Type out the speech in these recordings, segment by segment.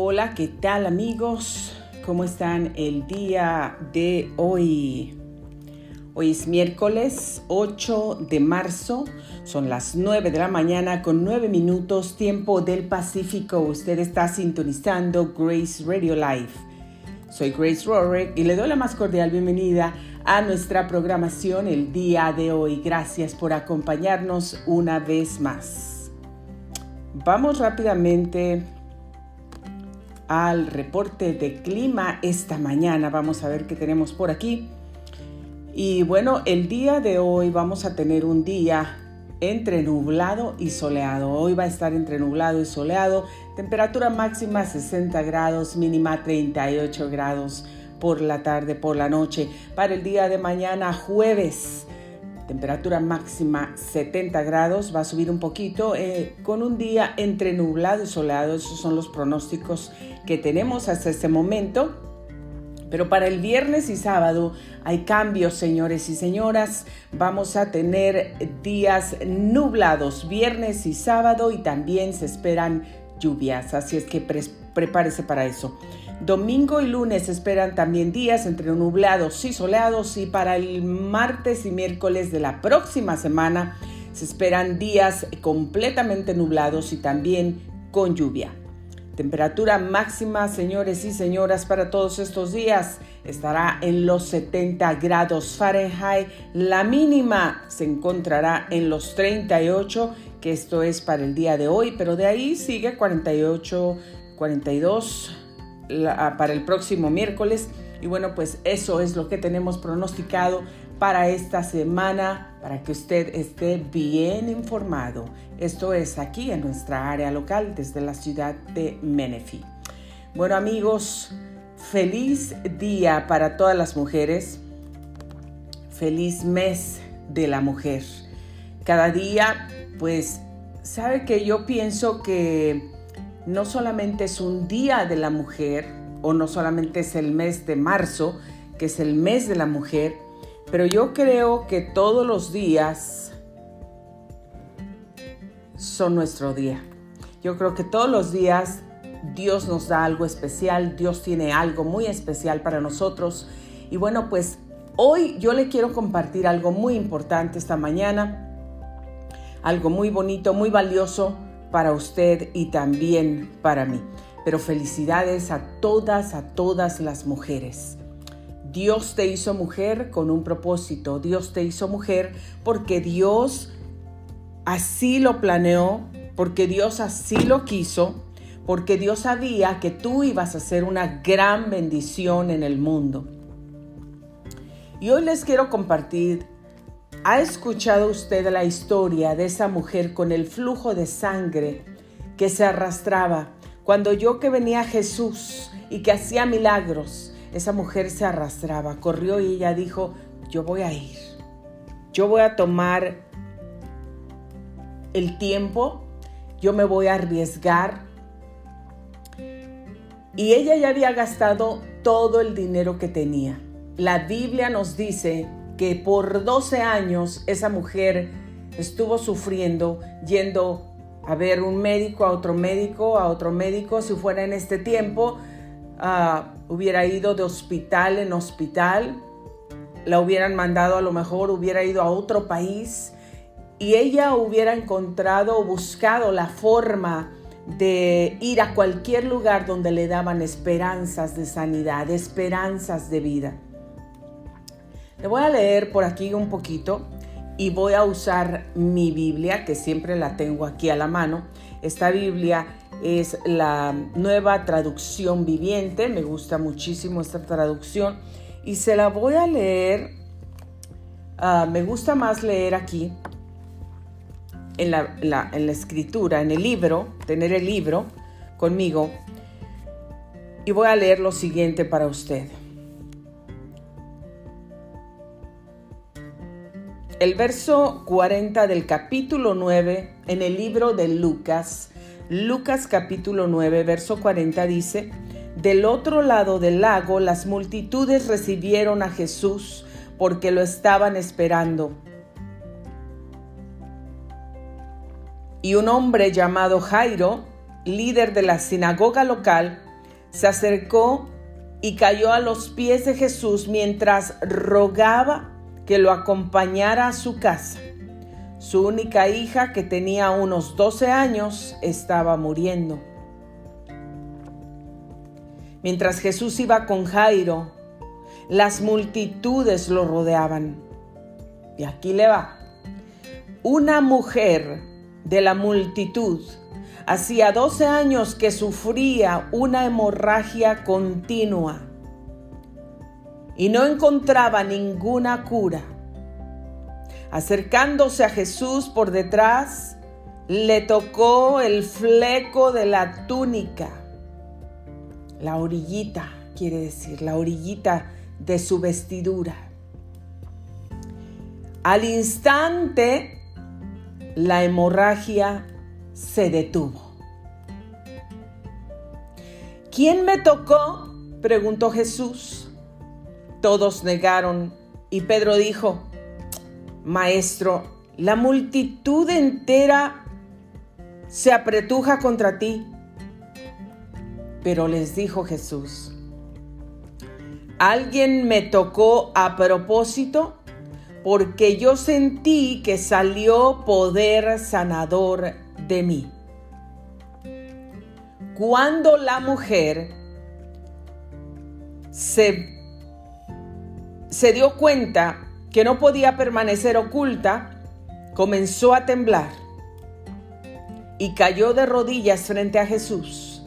Hola, ¿qué tal amigos? ¿Cómo están el día de hoy? Hoy es miércoles 8 de marzo, son las 9 de la mañana con 9 minutos tiempo del Pacífico. Usted está sintonizando Grace Radio Live. Soy Grace Rorick y le doy la más cordial bienvenida a nuestra programación el día de hoy. Gracias por acompañarnos una vez más. Vamos rápidamente al reporte de clima esta mañana. Vamos a ver qué tenemos por aquí. Y bueno, el día de hoy vamos a tener un día entre nublado y soleado. Hoy va a estar entre nublado y soleado. Temperatura máxima 60 grados, mínima 38 grados por la tarde, por la noche. Para el día de mañana, jueves, temperatura máxima 70 grados, va a subir un poquito eh, con un día entre nublado y soleado. Esos son los pronósticos que tenemos hasta este momento. Pero para el viernes y sábado hay cambios, señores y señoras. Vamos a tener días nublados, viernes y sábado, y también se esperan lluvias. Así es que prepárese para eso. Domingo y lunes esperan también días entre nublados y soleados y para el martes y miércoles de la próxima semana se esperan días completamente nublados y también con lluvia. Temperatura máxima, señores y señoras, para todos estos días estará en los 70 grados Fahrenheit. La mínima se encontrará en los 38, que esto es para el día de hoy, pero de ahí sigue 48, 42 para el próximo miércoles. Y bueno, pues eso es lo que tenemos pronosticado para esta semana, para que usted esté bien informado. Esto es aquí en nuestra área local desde la ciudad de Menifee. Bueno amigos, feliz día para todas las mujeres. Feliz mes de la mujer. Cada día, pues, sabe que yo pienso que no solamente es un día de la mujer, o no solamente es el mes de marzo, que es el mes de la mujer, pero yo creo que todos los días son nuestro día. Yo creo que todos los días Dios nos da algo especial, Dios tiene algo muy especial para nosotros. Y bueno, pues hoy yo le quiero compartir algo muy importante esta mañana, algo muy bonito, muy valioso para usted y también para mí. Pero felicidades a todas, a todas las mujeres. Dios te hizo mujer con un propósito. Dios te hizo mujer porque Dios así lo planeó, porque Dios así lo quiso, porque Dios sabía que tú ibas a ser una gran bendición en el mundo. Y hoy les quiero compartir ¿Ha escuchado usted la historia de esa mujer con el flujo de sangre que se arrastraba cuando yo que venía Jesús y que hacía milagros? Esa mujer se arrastraba, corrió y ella dijo, yo voy a ir, yo voy a tomar el tiempo, yo me voy a arriesgar. Y ella ya había gastado todo el dinero que tenía. La Biblia nos dice que por 12 años esa mujer estuvo sufriendo yendo a ver un médico, a otro médico, a otro médico. Si fuera en este tiempo, ah, hubiera ido de hospital en hospital, la hubieran mandado a lo mejor, hubiera ido a otro país y ella hubiera encontrado o buscado la forma de ir a cualquier lugar donde le daban esperanzas de sanidad, esperanzas de vida. Le voy a leer por aquí un poquito y voy a usar mi Biblia, que siempre la tengo aquí a la mano. Esta Biblia es la nueva traducción viviente, me gusta muchísimo esta traducción y se la voy a leer, ah, me gusta más leer aquí en la, en la escritura, en el libro, tener el libro conmigo y voy a leer lo siguiente para usted. El verso 40 del capítulo 9 en el libro de Lucas, Lucas capítulo 9, verso 40 dice, Del otro lado del lago las multitudes recibieron a Jesús porque lo estaban esperando. Y un hombre llamado Jairo, líder de la sinagoga local, se acercó y cayó a los pies de Jesús mientras rogaba que lo acompañara a su casa. Su única hija, que tenía unos 12 años, estaba muriendo. Mientras Jesús iba con Jairo, las multitudes lo rodeaban. Y aquí le va. Una mujer de la multitud hacía 12 años que sufría una hemorragia continua y no encontraba ninguna cura. Acercándose a Jesús por detrás, le tocó el fleco de la túnica, la orillita, quiere decir, la orillita de su vestidura. Al instante, la hemorragia se detuvo. ¿Quién me tocó? preguntó Jesús. Todos negaron y Pedro dijo, Maestro, la multitud entera se apretuja contra ti. Pero les dijo Jesús, alguien me tocó a propósito porque yo sentí que salió poder sanador de mí. Cuando la mujer se, se dio cuenta que no podía permanecer oculta, comenzó a temblar y cayó de rodillas frente a Jesús.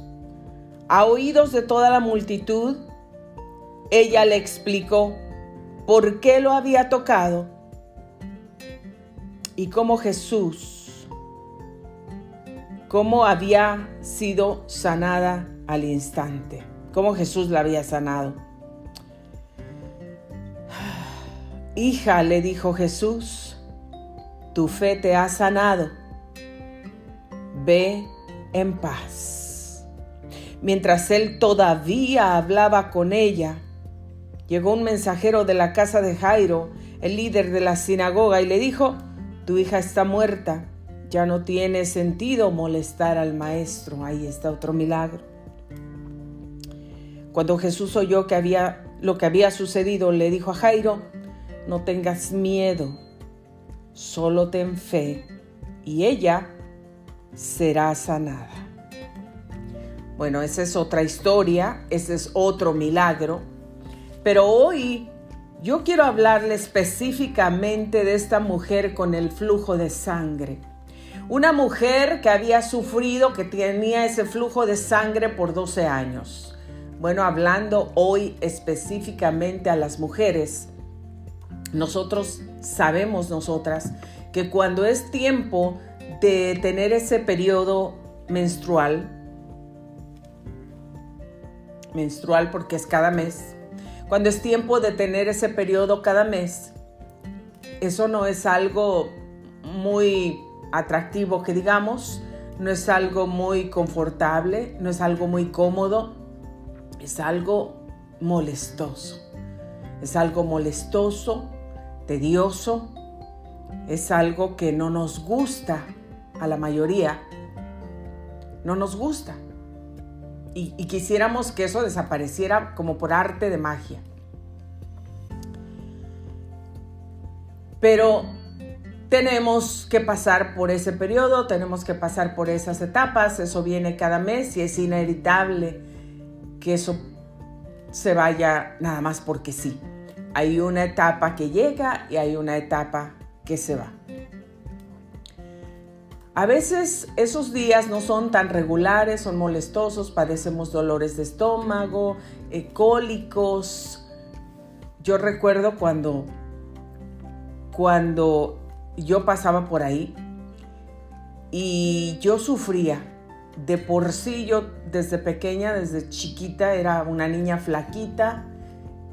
A oídos de toda la multitud, ella le explicó por qué lo había tocado y cómo Jesús, cómo había sido sanada al instante, cómo Jesús la había sanado. Hija, le dijo Jesús, tu fe te ha sanado. Ve en paz. Mientras él todavía hablaba con ella, llegó un mensajero de la casa de Jairo, el líder de la sinagoga, y le dijo, tu hija está muerta, ya no tiene sentido molestar al maestro. Ahí está otro milagro. Cuando Jesús oyó que había lo que había sucedido, le dijo a Jairo, no tengas miedo, solo ten fe y ella será sanada. Bueno, esa es otra historia, ese es otro milagro, pero hoy yo quiero hablarle específicamente de esta mujer con el flujo de sangre. Una mujer que había sufrido, que tenía ese flujo de sangre por 12 años. Bueno, hablando hoy específicamente a las mujeres, nosotros sabemos nosotras que cuando es tiempo de tener ese periodo menstrual, menstrual porque es cada mes, cuando es tiempo de tener ese periodo cada mes, eso no es algo muy atractivo que digamos, no es algo muy confortable, no es algo muy cómodo, es algo molestoso. Es algo molestoso, tedioso, es algo que no nos gusta a la mayoría. No nos gusta. Y, quisiéramos que eso desapareciera como por arte de magia. Pero tenemos que pasar por ese periodo, tenemos que pasar por esas etapas, eso viene cada mes y es inevitable que eso se vaya nada más porque sí. Hay una etapa que llega y hay una etapa que se va. A veces esos días no son tan regulares, son molestosos, padecemos dolores de estómago, eh, cólicos. Yo recuerdo cuando, cuando yo pasaba por ahí y yo sufría. De por sí yo desde pequeña, desde chiquita, era una niña flaquita,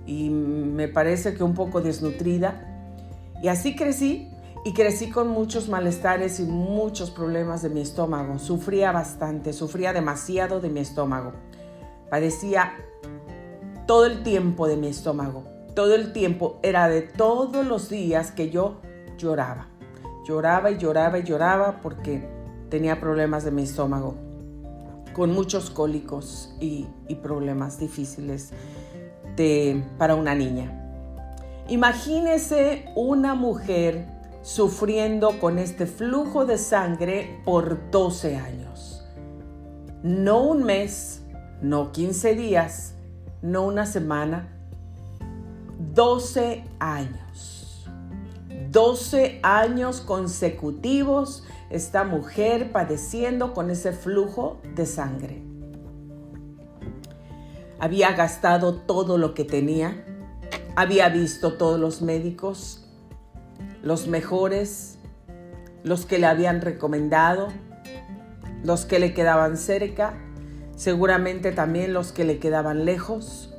y me parece que un poco desnutrida. Y así crecí y crecí con muchos malestares y muchos problemas de mi estómago. Sufría bastante, sufría demasiado de mi estómago. Padecía todo el tiempo de mi estómago. Todo el tiempo era de todos los días que yo lloraba. Lloraba y lloraba y lloraba porque tenía problemas de mi estómago. con muchos cólicos y, problemas difíciles para una niña. Imagínese una mujer sufriendo con este flujo de sangre por 12 años. No un mes, no 15 días, no una semana, 12 años. 12 años consecutivos esta mujer padeciendo con ese flujo de sangre. Había gastado todo lo que tenía, había visto todos los médicos, los mejores, los que le habían recomendado, los que le quedaban cerca, seguramente también los que le quedaban lejos.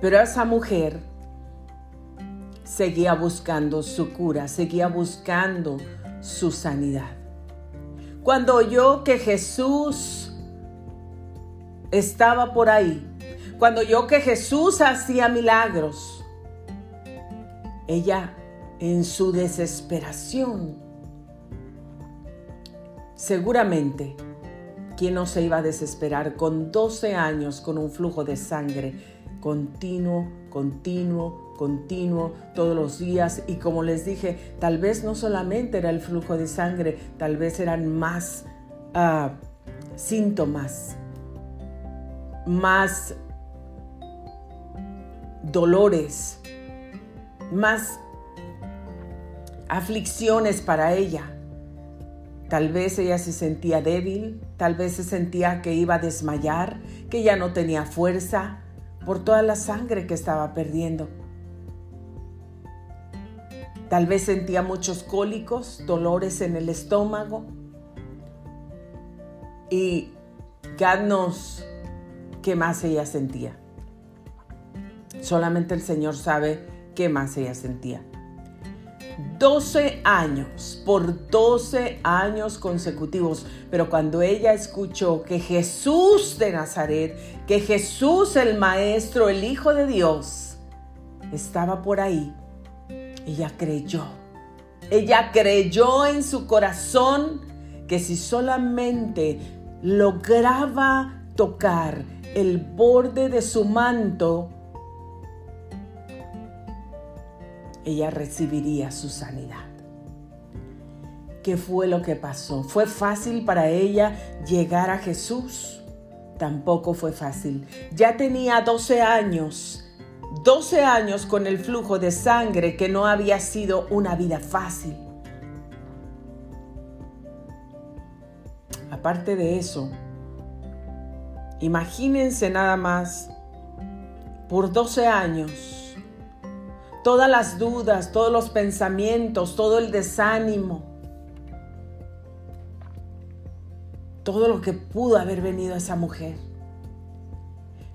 Pero esa mujer seguía buscando su cura, seguía buscando su sanidad. Cuando oyó que Jesús estaba por ahí, cuando oyó que Jesús hacía milagros, ella en su desesperación, seguramente, ¿quién no se iba a desesperar con 12 años con un flujo de sangre continuo, continuo, continuo todos los días y como les dije, tal vez no solamente era el flujo de sangre, tal vez eran más ah, síntomas, más dolores, más aflicciones para ella. Tal vez ella se sentía débil, tal vez se sentía que iba a desmayar, que ya no tenía fuerza por toda la sangre que estaba perdiendo. Tal vez sentía muchos cólicos, dolores en el estómago. Y gadnos qué más ella sentía. Solamente el Señor sabe qué más ella sentía. 12 años, por 12 años consecutivos. Pero cuando ella escuchó que Jesús de Nazaret, que Jesús el Maestro, el Hijo de Dios, estaba por ahí, ella creyó. Ella creyó en su corazón que si solamente lograba tocar el borde de su manto, ella recibiría su sanidad. ¿Qué fue lo que pasó? ¿Fue fácil para ella llegar a Jesús? Tampoco fue fácil. Ya tenía 12 años 12 años con el flujo de sangre que no había sido una vida fácil. Aparte de eso, imagínense nada más, por 12 años, todas las dudas, todos los pensamientos, todo el desánimo, todo lo que pudo haber venido a esa mujer.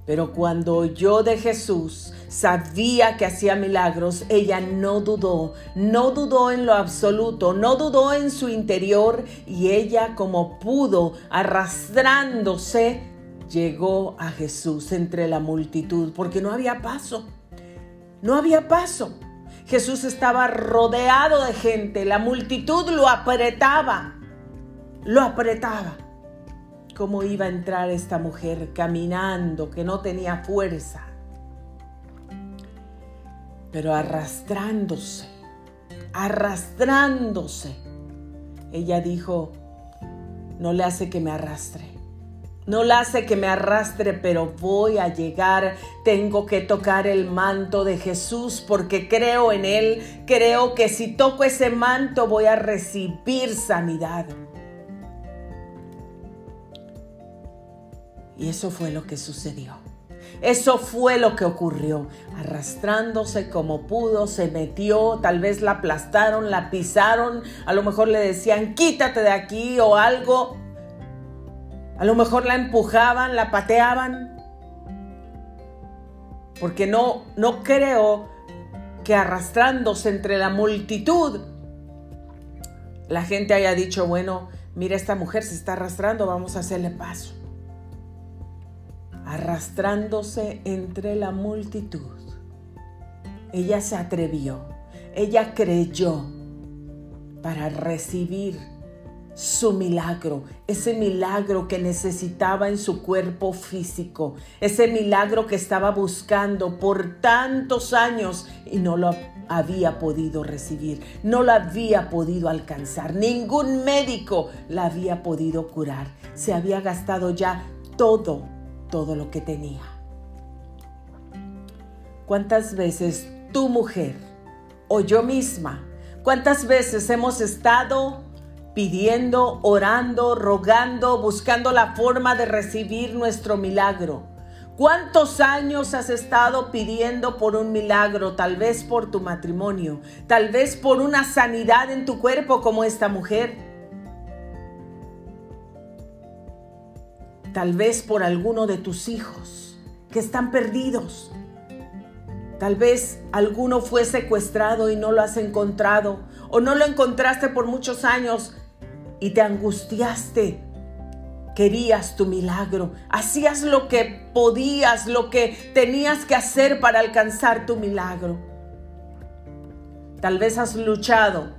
Pero cuando oyó de Jesús, sabía que hacía milagros, ella no dudó, no dudó en lo absoluto, no dudó en su interior y ella como pudo, arrastrándose, llegó a Jesús entre la multitud, porque no había paso, no había paso. Jesús estaba rodeado de gente, la multitud lo apretaba, lo apretaba cómo iba a entrar esta mujer caminando, que no tenía fuerza, pero arrastrándose, arrastrándose. Ella dijo, no le hace que me arrastre. No le hace que me arrastre, pero voy a llegar. Tengo que tocar el manto de Jesús porque creo en Él. Creo que si toco ese manto voy a recibir sanidad. Y eso fue lo que sucedió. Eso fue lo que ocurrió. Arrastrándose como pudo, se metió, tal vez la aplastaron, la pisaron, a lo mejor le decían quítate de aquí o algo. A lo mejor la empujaban, la pateaban. Porque no, no creo que arrastrándose entre la multitud, la gente haya dicho, bueno, mira, esta mujer se está arrastrando, vamos a hacerle paso arrastrándose entre la multitud. Ella se atrevió, ella creyó para recibir su milagro, ese milagro que necesitaba en su cuerpo físico, ese milagro que estaba buscando por tantos años y no lo había podido recibir, no lo había podido alcanzar, ningún médico la había podido curar, se había gastado ya todo, todo lo que tenía. ¿Cuántas veces tu mujer o yo misma, cuántas veces hemos estado pidiendo, orando, rogando, buscando la forma de recibir nuestro milagro. ¿Cuántos años has estado pidiendo por un milagro? Tal vez por tu matrimonio, tal vez por una sanidad en tu cuerpo como esta mujer. Tal vez por alguno de tus hijos que están perdidos. Tal vez alguno fue secuestrado y no lo has encontrado o no lo encontraste por muchos años y te angustiaste. Querías tu milagro, hacías lo que podías, lo que tenías que hacer para alcanzar tu milagro. Tal vez has luchado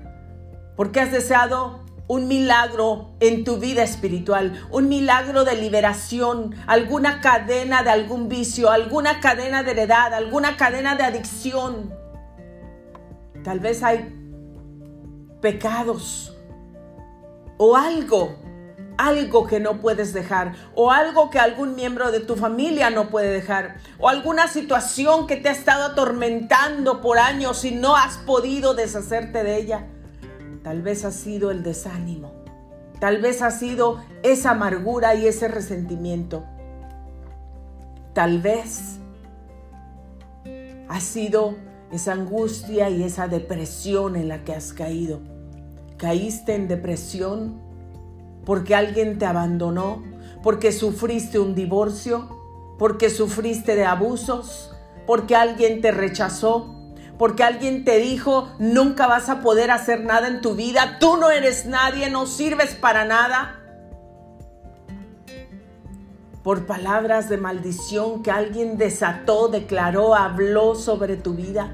porque has deseado un milagro en tu vida espiritual, un milagro de liberación, alguna cadena de algún vicio, alguna cadena de heredad, alguna cadena de adicción. Tal vez hay pecados o algo, algo que no puedes dejar, o algo que algún miembro de tu familia no puede dejar, o alguna situación que te ha estado atormentando por años y no has podido deshacerte de ella. Tal vez ha sido el desánimo, tal vez ha sido esa amargura y ese resentimiento. Tal vez ha sido esa angustia y esa depresión en la que has caído. Caíste en depresión porque alguien te abandonó, porque sufriste un divorcio, porque sufriste de abusos, porque alguien te rechazó, porque alguien te dijo, nunca vas a poder hacer nada en tu vida, tú no eres nadie, no sirves para nada. Por palabras de maldición que alguien desató, declaró, habló sobre tu vida.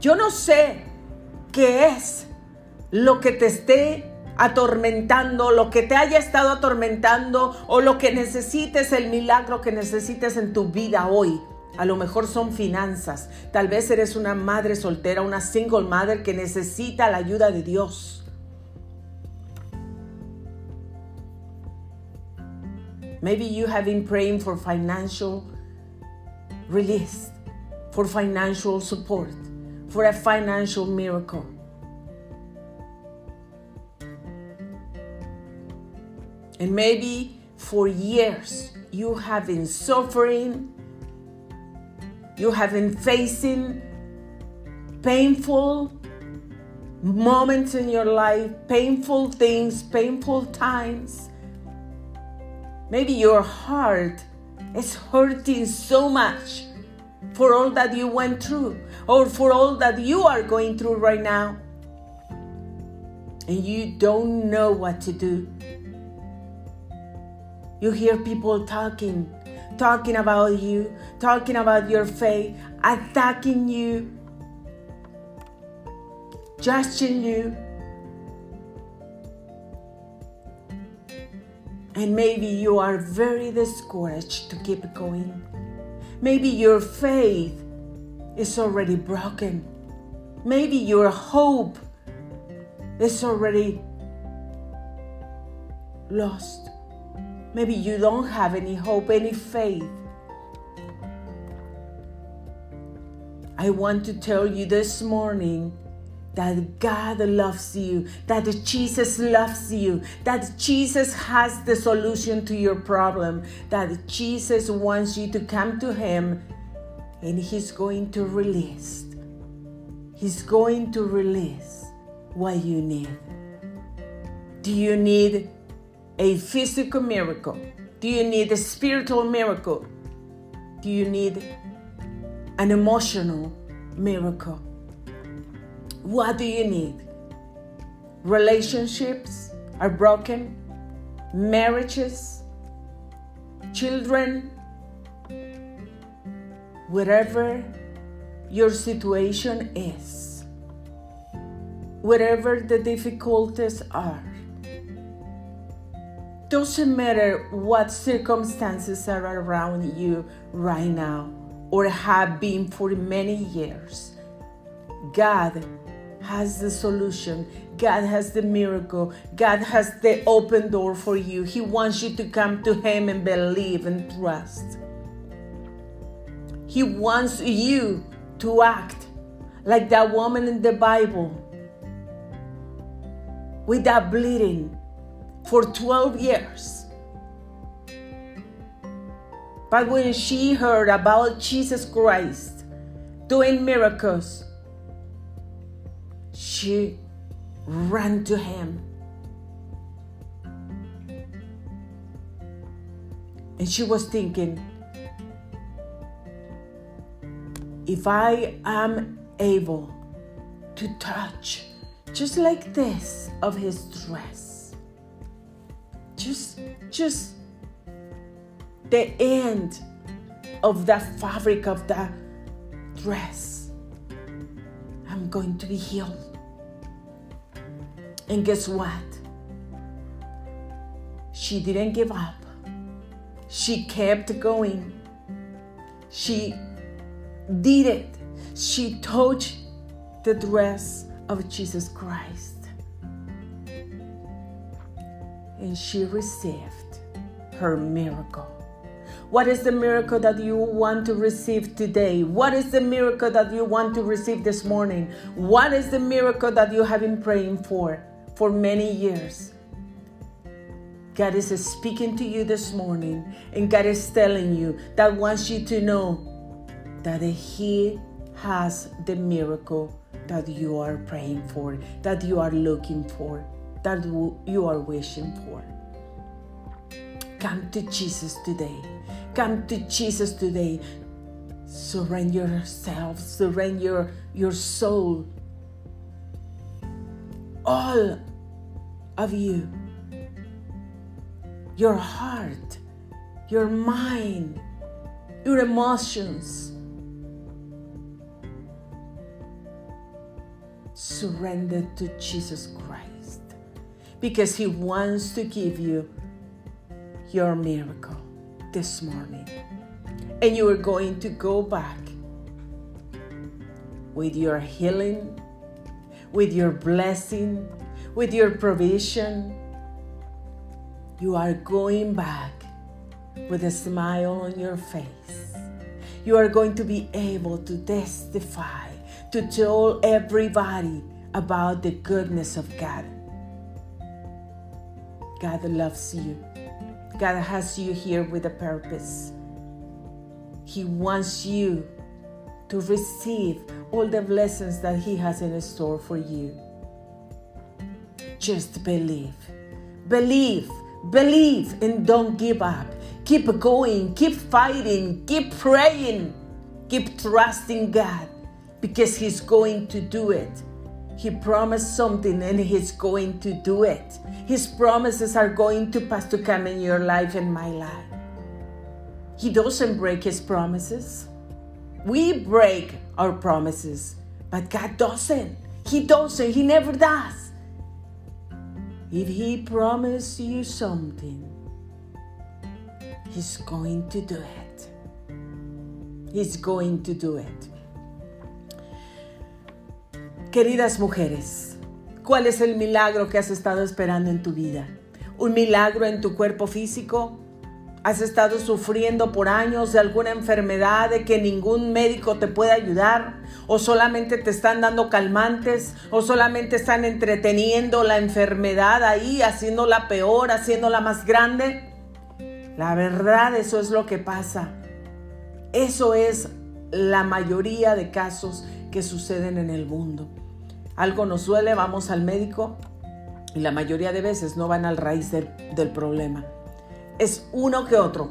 Yo no sé qué es lo que te esté atormentando, lo que te haya estado atormentando o lo que necesites, el milagro que necesites en tu vida hoy. A lo mejor son finanzas. Tal vez eres una madre soltera, una single mother que necesita la ayuda de Dios. Maybe you have been praying for financial release, for financial support, for a financial miracle. And maybe for years you have been suffering, you have been facing painful moments in your life, painful things, painful times. Maybe your heart is hurting so much for all that you went through or for all that you are going through right now. And you don't know what to do. You hear people talking, talking about you, talking about your faith, attacking you, judging you. And maybe you are very discouraged to keep going. Maybe your faith is already broken. Maybe your hope is already lost. Maybe you don't have any hope, any faith. I want to tell you this morning that God loves you, that Jesus loves you, that Jesus has the solution to your problem, that Jesus wants you to come to Him and He's going to release. He's going to release what you need. Do you need a physical miracle? Do you need a spiritual miracle? Do you need an emotional miracle? What do you need? Relationships are broken, marriages, children, whatever your situation is, whatever the difficulties are doesn't matter what circumstances are around you right now or have been for many years. God has the solution. God has the miracle. God has the open door for you. He wants you to come to Him and believe and trust. He wants you to act like that woman in the Bible with that bleeding for 12 years. But when she heard about Jesus Christ doing miracles, she ran to him. And she was thinking, if I am able to touch just like this of his dress, just, just the end of that fabric of that dress, I'm going to be healed. And guess what? She didn't give up. She kept going. She did it. She touched the dress of Jesus Christ. And she received her miracle. What is the miracle that you want to receive today? What is the miracle that you want to receive this morning? What is the miracle that you have been praying for for many years? God is speaking to you this morning, and God is telling you that wants you to know that He has the miracle that you are praying for, that you are looking for, that you are wishing for. Come to Jesus today. Come to Jesus today. Surrender yourself, surrender your, soul. All of you. Your heart, your mind, your emotions surrender to Jesus Christ because He wants to give you your miracle this morning. And you are going to go back with your healing, with your blessing, with your provision. You are going back with a smile on your face. You are going to be able to testify to tell everybody about the goodness of God. God loves you. God has you here with a purpose. He wants you to receive all the blessings that He has in store for you. Just believe. Believe. Believe and don't give up. Keep going. Keep fighting. Keep praying. Keep trusting God because He's going to do it. He promised something and He's going to do it. His promises are going to pass to come in your life and my life. He doesn't break His promises. We break our promises, but God doesn't. He doesn't. He never does. If He promised you something, He's going to do it. He's going to do it. Queridas mujeres, ¿cuál es el milagro que has estado esperando en tu vida? ¿Un milagro en tu cuerpo físico? ¿Has estado sufriendo por años de alguna enfermedad de que ningún médico te puede ayudar? ¿O solamente te están dando calmantes? ¿O solamente están entreteniendo la enfermedad ahí, haciéndola peor, haciéndola más grande? La verdad, eso es lo que pasa. Eso es la mayoría de casos que suceden en el mundo algo nos duele, vamos al médico y la mayoría de veces no van al raíz del, del problema. Es uno que otro.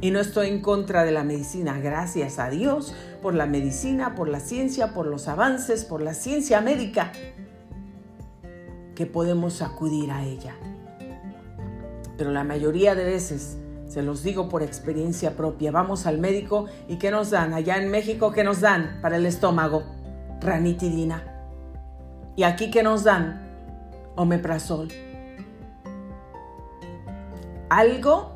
Y no estoy en contra de la medicina, gracias a Dios por la medicina, por la ciencia, por los avances, por la ciencia médica, que podemos acudir a ella. Pero la mayoría de veces, se los digo por experiencia propia, vamos al médico y ¿qué nos dan? Allá en México, ¿qué nos dan para el estómago? Ranitidina. ¿Y aquí que nos dan? Omeprazol. algo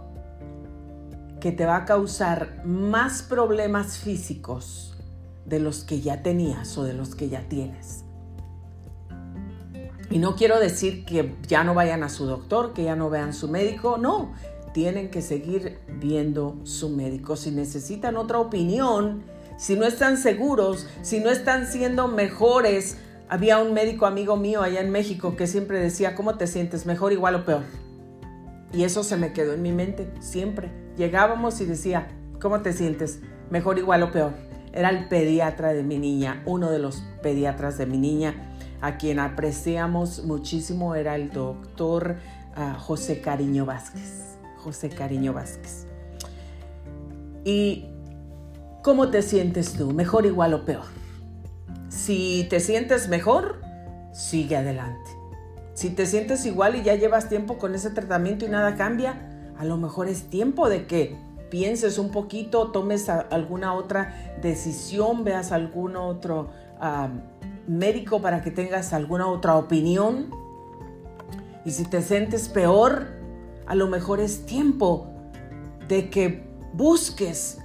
que te va a causar más problemas físicos de los que ya tenías o de los que ya tienes. Y no quiero decir que ya no vayan a su doctor, que ya no vean su médico, no, tienen que seguir viendo su médico. Si necesitan otra opinión, si no están seguros, si no están siendo mejores. Había un médico amigo mío allá en México que siempre decía, ¿cómo te sientes? ¿Mejor, igual o peor? Y eso se me quedó en mi mente siempre. Llegábamos y decía, ¿cómo te sientes? ¿Mejor, igual o peor? Era el pediatra de mi niña, uno de los pediatras de mi niña, a quien apreciamos muchísimo, era el doctor ah, José Cariño Vázquez. José Cariño Vázquez. ¿Y cómo te sientes tú? ¿Mejor, igual o peor? Si te sientes mejor, sigue adelante. Si te sientes igual y ya llevas tiempo con ese tratamiento y nada cambia, a lo mejor es tiempo de que pienses un poquito, tomes alguna otra decisión, veas algún otro médico para que tengas alguna otra opinión. Y si te sientes peor, a lo mejor es tiempo de que busques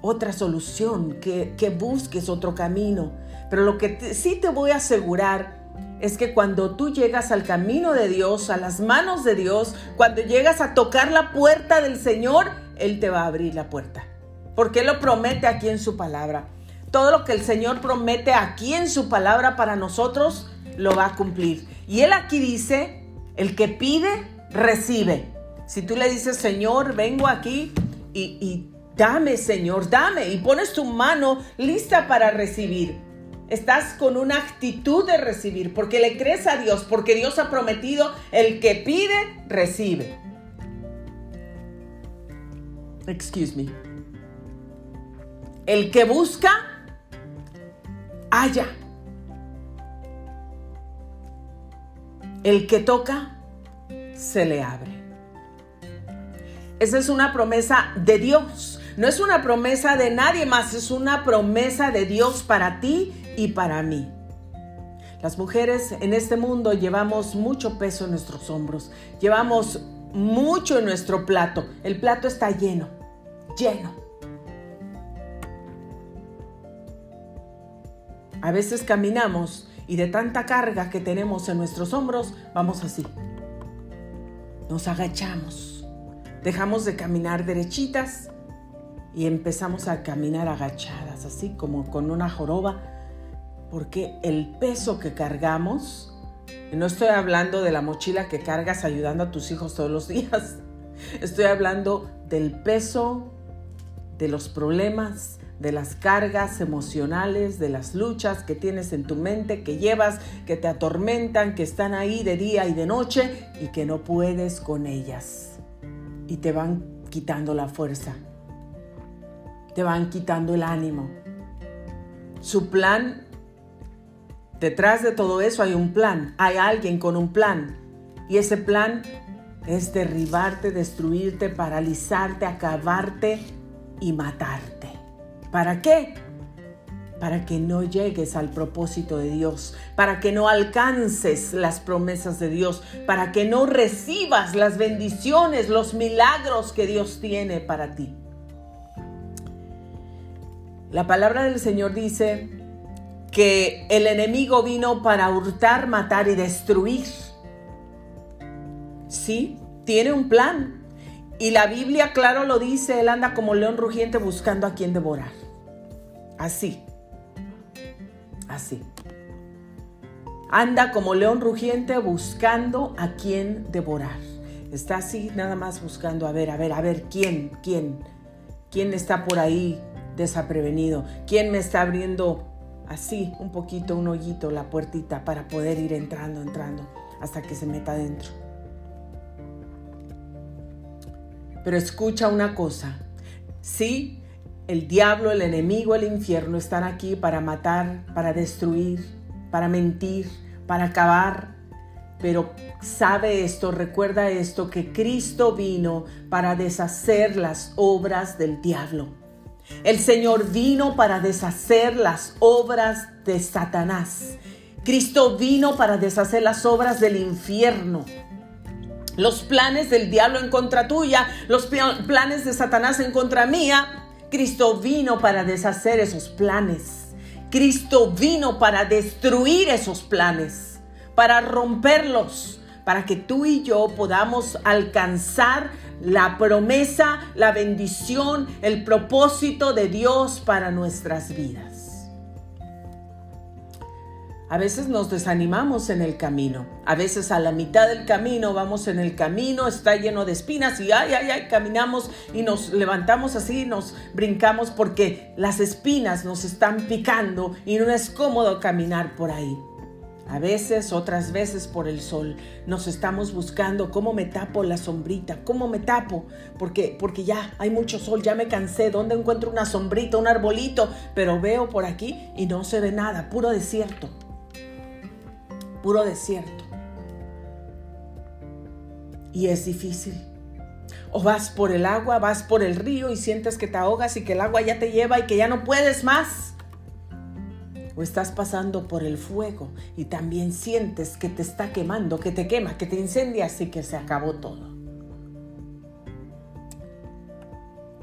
otra solución, que, busques otro camino. Pero lo que sí te voy a asegurar es que cuando tú llegas al camino de Dios, a las manos de Dios, cuando llegas a tocar la puerta del Señor, Él te va a abrir la puerta. Porque Él lo promete aquí en su palabra. Todo lo que el Señor promete aquí en su palabra para nosotros, lo va a cumplir. Y Él aquí dice, el que pide, recibe. Si tú le dices, Señor, vengo aquí y, dame, Señor, dame, y pones tu mano lista para recibir. Estás con una actitud de recibir, porque le crees a Dios, porque Dios ha prometido, el que pide, recibe. Excuse me. El que busca, haya. El que toca, se le abre. Esa es una promesa de Dios. No es una promesa de nadie más, es una promesa de Dios para ti y para mí. Las mujeres en este mundo llevamos mucho peso en nuestros hombros, llevamos mucho en nuestro plato. El plato está lleno, lleno. A veces caminamos y de tanta carga que tenemos en nuestros hombros, vamos así. Nos agachamos Dejamos de caminar derechitas y empezamos a caminar agachadas, así como con una joroba, porque el peso que cargamos, no estoy hablando de la mochila que cargas ayudando a tus hijos todos los días, estoy hablando del peso, de los problemas, de las cargas emocionales, de las luchas que tienes en tu mente, que llevas, que te atormentan, que están ahí de día y de noche y que no puedes con ellas. Y te van quitando la fuerza, te van quitando el ánimo. Su plan, detrás de todo eso hay un plan, hay alguien con un plan y ese plan es derribarte, destruirte, paralizarte, acabarte y matarte. ¿Para qué? para que no llegues al propósito de Dios, para que no alcances las promesas de Dios, para que no recibas las bendiciones, los milagros que Dios tiene para ti. La palabra del Señor dice que el enemigo vino para hurtar, matar y destruir. Sí, tiene un plan. Y la Biblia, claro, lo dice, él anda como león rugiente buscando a quien devorar. Así, así. Anda como león rugiente buscando a quien devorar. Está así nada más buscando, a ver, a ver, a ver, ¿quién? ¿Quién? ¿Quién está por ahí desaprevenido? ¿Quién me está abriendo así un poquito, un hoyito, la puertita para poder ir entrando, entrando, hasta que se meta adentro? Pero escucha una cosa, sí, el diablo, el enemigo, el infierno están aquí para matar, para destruir, para mentir, para acabar. Pero sabe esto, recuerda esto, que Cristo vino para deshacer las obras del diablo. El Señor vino para deshacer las obras de Satanás. Cristo vino para deshacer las obras del infierno. los planes del diablo en contra tuya, los planes de Satanás en contra mía. Cristo vino para deshacer esos planes. Cristo vino para destruir esos planes, para romperlos, para que tú y yo podamos alcanzar la promesa, la bendición, el propósito de Dios para nuestras vidas. A veces nos desanimamos en el camino. A veces a la mitad del camino vamos en el camino, está lleno de espinas y ay, ay, ay, caminamos y nos levantamos así, nos brincamos porque las espinas nos están picando y no es cómodo caminar por ahí. A veces, otras veces por el sol, nos estamos buscando cómo me tapo la sombrita, cómo me tapo, porque, porque ya hay mucho sol, ya me cansé, ¿dónde encuentro una sombrita, un arbolito? Pero veo por aquí y no se ve nada, puro desierto puro desierto. Y es difícil. O vas por el agua, vas por el río y sientes que te ahogas y que el agua ya te lleva y que ya no puedes más. O estás pasando por el fuego y también sientes que te está quemando, que te quema, que te incendia y que se acabó todo.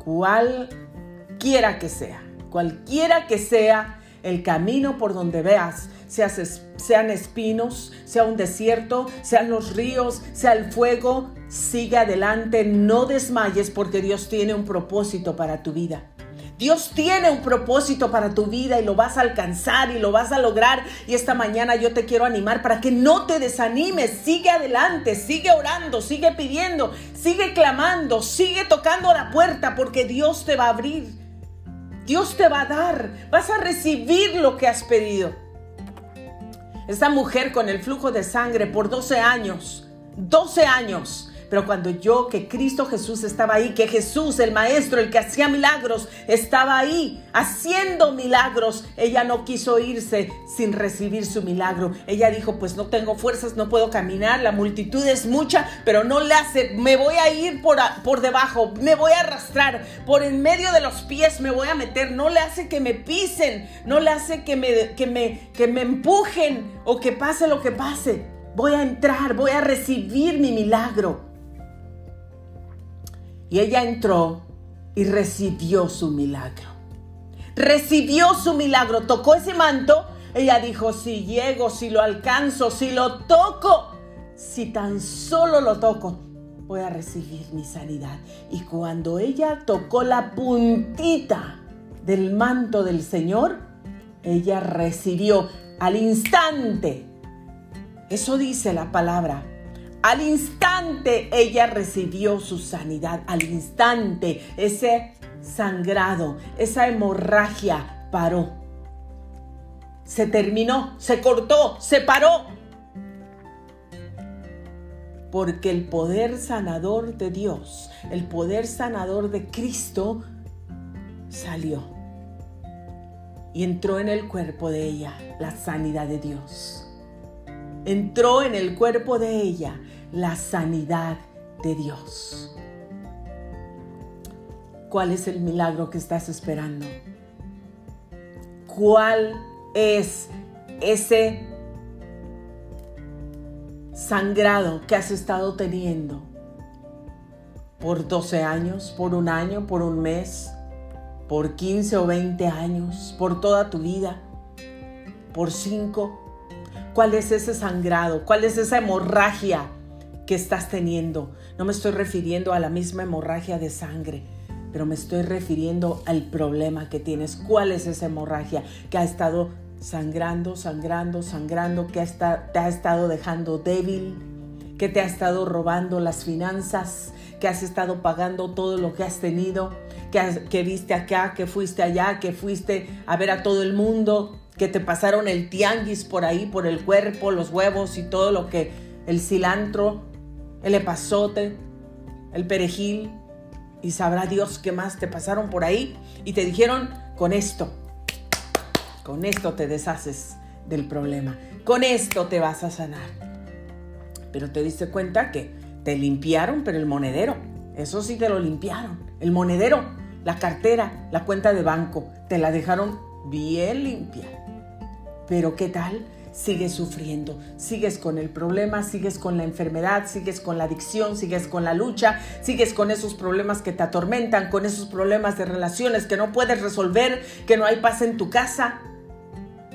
Cualquiera que sea, cualquiera que sea el camino por donde veas, sean espinos, sea un desierto, sean los ríos, sea el fuego, sigue adelante, no desmayes porque Dios tiene un propósito para tu vida. Dios tiene un propósito para tu vida y lo vas a alcanzar y lo vas a lograr. Y esta mañana yo te quiero animar para que no te desanimes. Sigue adelante, sigue orando, sigue pidiendo, sigue clamando, sigue tocando la puerta porque Dios te va a abrir. Dios te va a dar, vas a recibir lo que has pedido. Esta mujer con el flujo de sangre por 12 años, 12 años, pero cuando yo, que Cristo Jesús estaba ahí, que Jesús, el Maestro, el que hacía milagros, estaba ahí haciendo milagros, ella no quiso irse sin recibir su milagro. Ella dijo, pues no tengo fuerzas, no puedo caminar, la multitud es mucha, pero no le hace, me voy a ir por, por debajo, me voy a arrastrar, por en medio de los pies me voy a meter, no le hace que me pisen, no le hace que me, que me, que me empujen o que pase lo que pase. Voy a entrar, voy a recibir mi milagro. Y ella entró y recibió su milagro. Recibió su milagro, tocó ese manto. Ella dijo, si llego, si lo alcanzo, si lo toco, si tan solo lo toco, voy a recibir mi sanidad. Y cuando ella tocó la puntita del manto del Señor, ella recibió al instante. Eso dice la palabra al instante ella recibió su sanidad. Al instante ese sangrado, esa hemorragia paró. Se terminó, se cortó, se paró. Porque el poder sanador de Dios, el poder sanador de Cristo salió y entró en el cuerpo de ella la sanidad de Dios. Entró en el cuerpo de ella la sanidad de Dios. ¿Cuál es el milagro que estás esperando? ¿Cuál es ese sangrado que has estado teniendo por 12 años, por un año, por un mes, por 15 o 20 años, por toda tu vida, por 5? ¿Cuál es ese sangrado? ¿Cuál es esa hemorragia que estás teniendo. No me estoy refiriendo a la misma hemorragia de sangre, pero me estoy refiriendo al problema que tienes. ¿Cuál es esa hemorragia que ha estado sangrando, sangrando, sangrando, que te ha estado dejando débil, que te ha estado robando las finanzas, que has estado pagando todo lo que has tenido, que, que viste acá, que fuiste allá, que fuiste a ver a todo el mundo, que te pasaron el tianguis por ahí, por el cuerpo, los huevos y todo lo que el cilantro el epazote, el perejil, y sabrá Dios qué más te pasaron por ahí y te dijeron, con esto, con esto te deshaces del problema, con esto te vas a sanar. Pero te diste cuenta que te limpiaron, pero el monedero, eso sí te lo limpiaron, el monedero, la cartera, la cuenta de banco, te la dejaron bien limpia. Pero ¿qué tal sigues sufriendo, sigues con el problema, sigues con la enfermedad, sigues con la adicción, sigues con la lucha, sigues con esos problemas que te atormentan, con esos problemas de relaciones que no puedes resolver, que no hay paz en tu casa,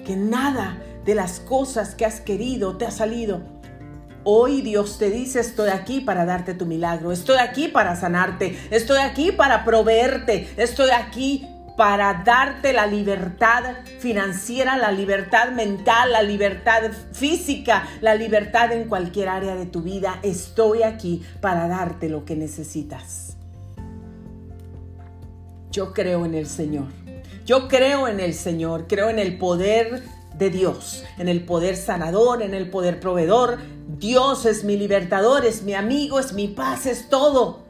que nada de las cosas que has querido te ha salido. Hoy Dios te dice, estoy aquí para darte tu milagro, estoy aquí para sanarte, estoy aquí para proveerte, estoy aquí para darte la libertad financiera, la libertad mental, la libertad física, la libertad en cualquier área de tu vida. Estoy aquí para darte lo que necesitas. Yo creo en el Señor. Yo creo en el Señor, creo en el poder de Dios, en el poder sanador, en el poder proveedor. Dios es mi libertador, es mi amigo, es mi paz, es todo.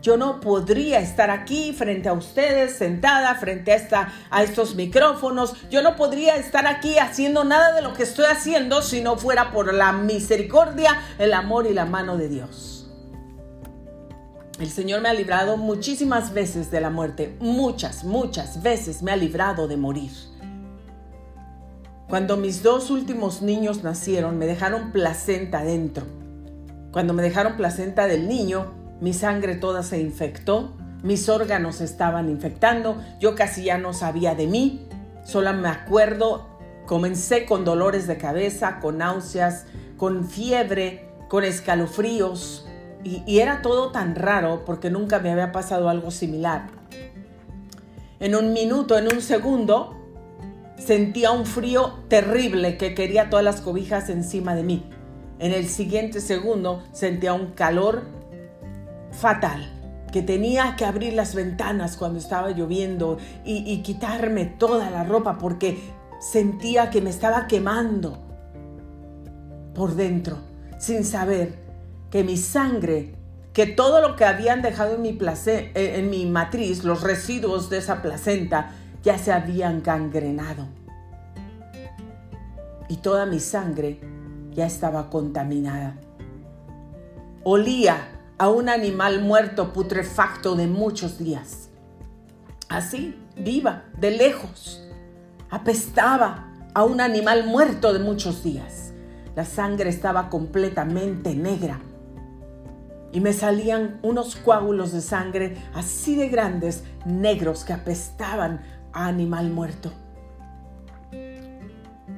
Yo no podría estar aquí frente a ustedes, sentada frente a, a estos micrófonos. Yo no podría estar aquí haciendo nada de lo que estoy haciendo si no fuera por la misericordia, el amor y la mano de Dios. El Señor me ha librado muchísimas veces de la muerte. Muchas, muchas veces me ha librado de morir. Cuando mis dos últimos niños nacieron, me dejaron placenta dentro. Cuando me dejaron placenta del niño, mi sangre toda se infectó, mis órganos estaban infectando, yo casi ya no sabía de mí, solo me acuerdo, comencé con dolores de cabeza, con náuseas, con fiebre, con escalofríos, y, y era todo tan raro porque nunca me había pasado algo similar. En un minuto, en un segundo, sentía un frío terrible que quería todas las cobijas encima de mí. En el siguiente segundo sentía un calor fatal, que tenía que abrir las ventanas cuando estaba lloviendo y, quitarme toda la ropa porque sentía que me estaba quemando por dentro, sin saber que mi sangre, que todo lo que habían dejado en mi, eh, en mi matriz, los residuos de esa placenta, ya se habían gangrenado. Y toda mi sangre ya estaba contaminada. Olía a un animal muerto putrefacto de muchos días. Así, viva, de lejos, apestaba a un animal muerto de muchos días. La sangre estaba completamente negra y me salían unos coágulos de sangre así de grandes, negros, que apestaban a animal muerto.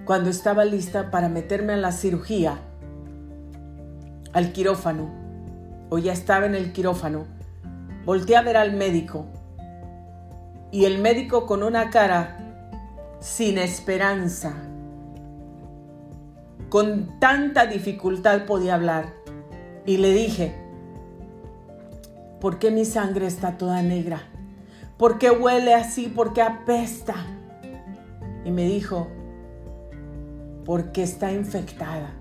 Cuando estaba lista para meterme a la cirugía, al quirófano, o ya estaba en el quirófano, volteé a ver al médico y el médico con una cara sin esperanza, con tanta dificultad podía hablar y le dije, ¿por qué mi sangre está toda negra? ¿Por qué huele así? ¿Por qué apesta? Y me dijo, porque está infectada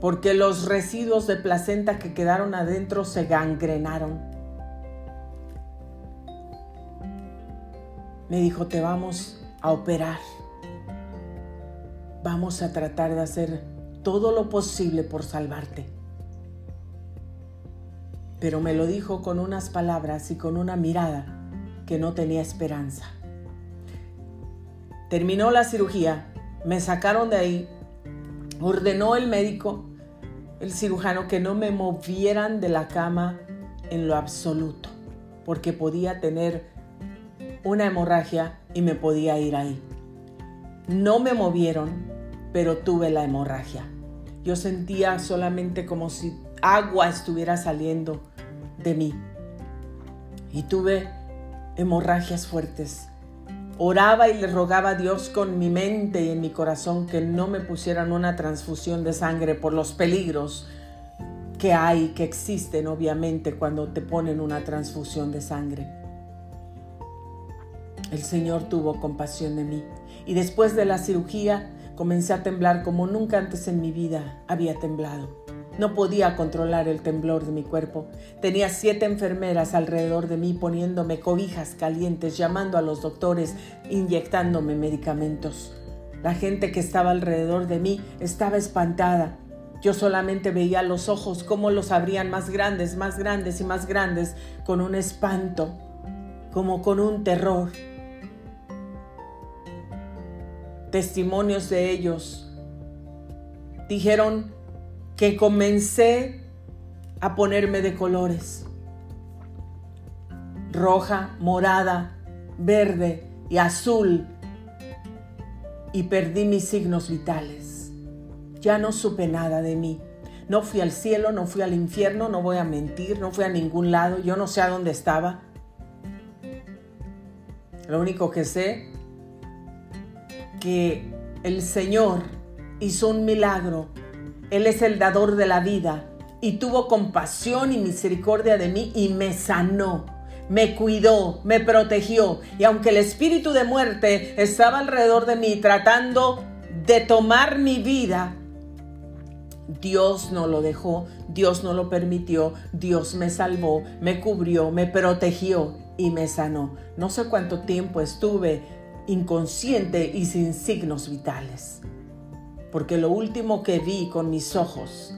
porque los residuos de placenta que quedaron adentro se gangrenaron. Me dijo, te vamos a operar. Vamos a tratar de hacer todo lo posible por salvarte. Pero me lo dijo con unas palabras y con una mirada que no tenía esperanza. Terminó la cirugía, me sacaron de ahí, ordenó el médico el cirujano que no me movieran de la cama en lo absoluto, porque podía tener una hemorragia y me podía ir ahí. No me movieron, pero tuve la hemorragia. Yo sentía solamente como si agua estuviera saliendo de mí. Y tuve hemorragias fuertes Oraba y le rogaba a Dios con mi mente y en mi corazón que no me pusieran una transfusión de sangre por los peligros que hay, que existen obviamente cuando te ponen una transfusión de sangre. El Señor tuvo compasión de mí y después de la cirugía comencé a temblar como nunca antes en mi vida había temblado. No podía controlar el temblor de mi cuerpo. Tenía siete enfermeras alrededor de mí poniéndome cobijas calientes, llamando a los doctores, inyectándome medicamentos. La gente que estaba alrededor de mí estaba espantada. Yo solamente veía los ojos como los abrían más grandes, más grandes y más grandes, con un espanto, como con un terror. Testimonios de ellos dijeron que comencé a ponerme de colores. Roja, morada, verde y azul. Y perdí mis signos vitales. Ya no supe nada de mí. No fui al cielo, no fui al infierno, no voy a mentir, no fui a ningún lado, yo no sé a dónde estaba. Lo único que sé que el Señor hizo un milagro. Él es el dador de la vida y tuvo compasión y misericordia de mí y me sanó, me cuidó, me protegió. Y aunque el espíritu de muerte estaba alrededor de mí tratando de tomar mi vida, Dios no lo dejó, Dios no lo permitió, Dios me salvó, me cubrió, me protegió y me sanó. No sé cuánto tiempo estuve inconsciente y sin signos vitales, porque lo último que vi con mis ojos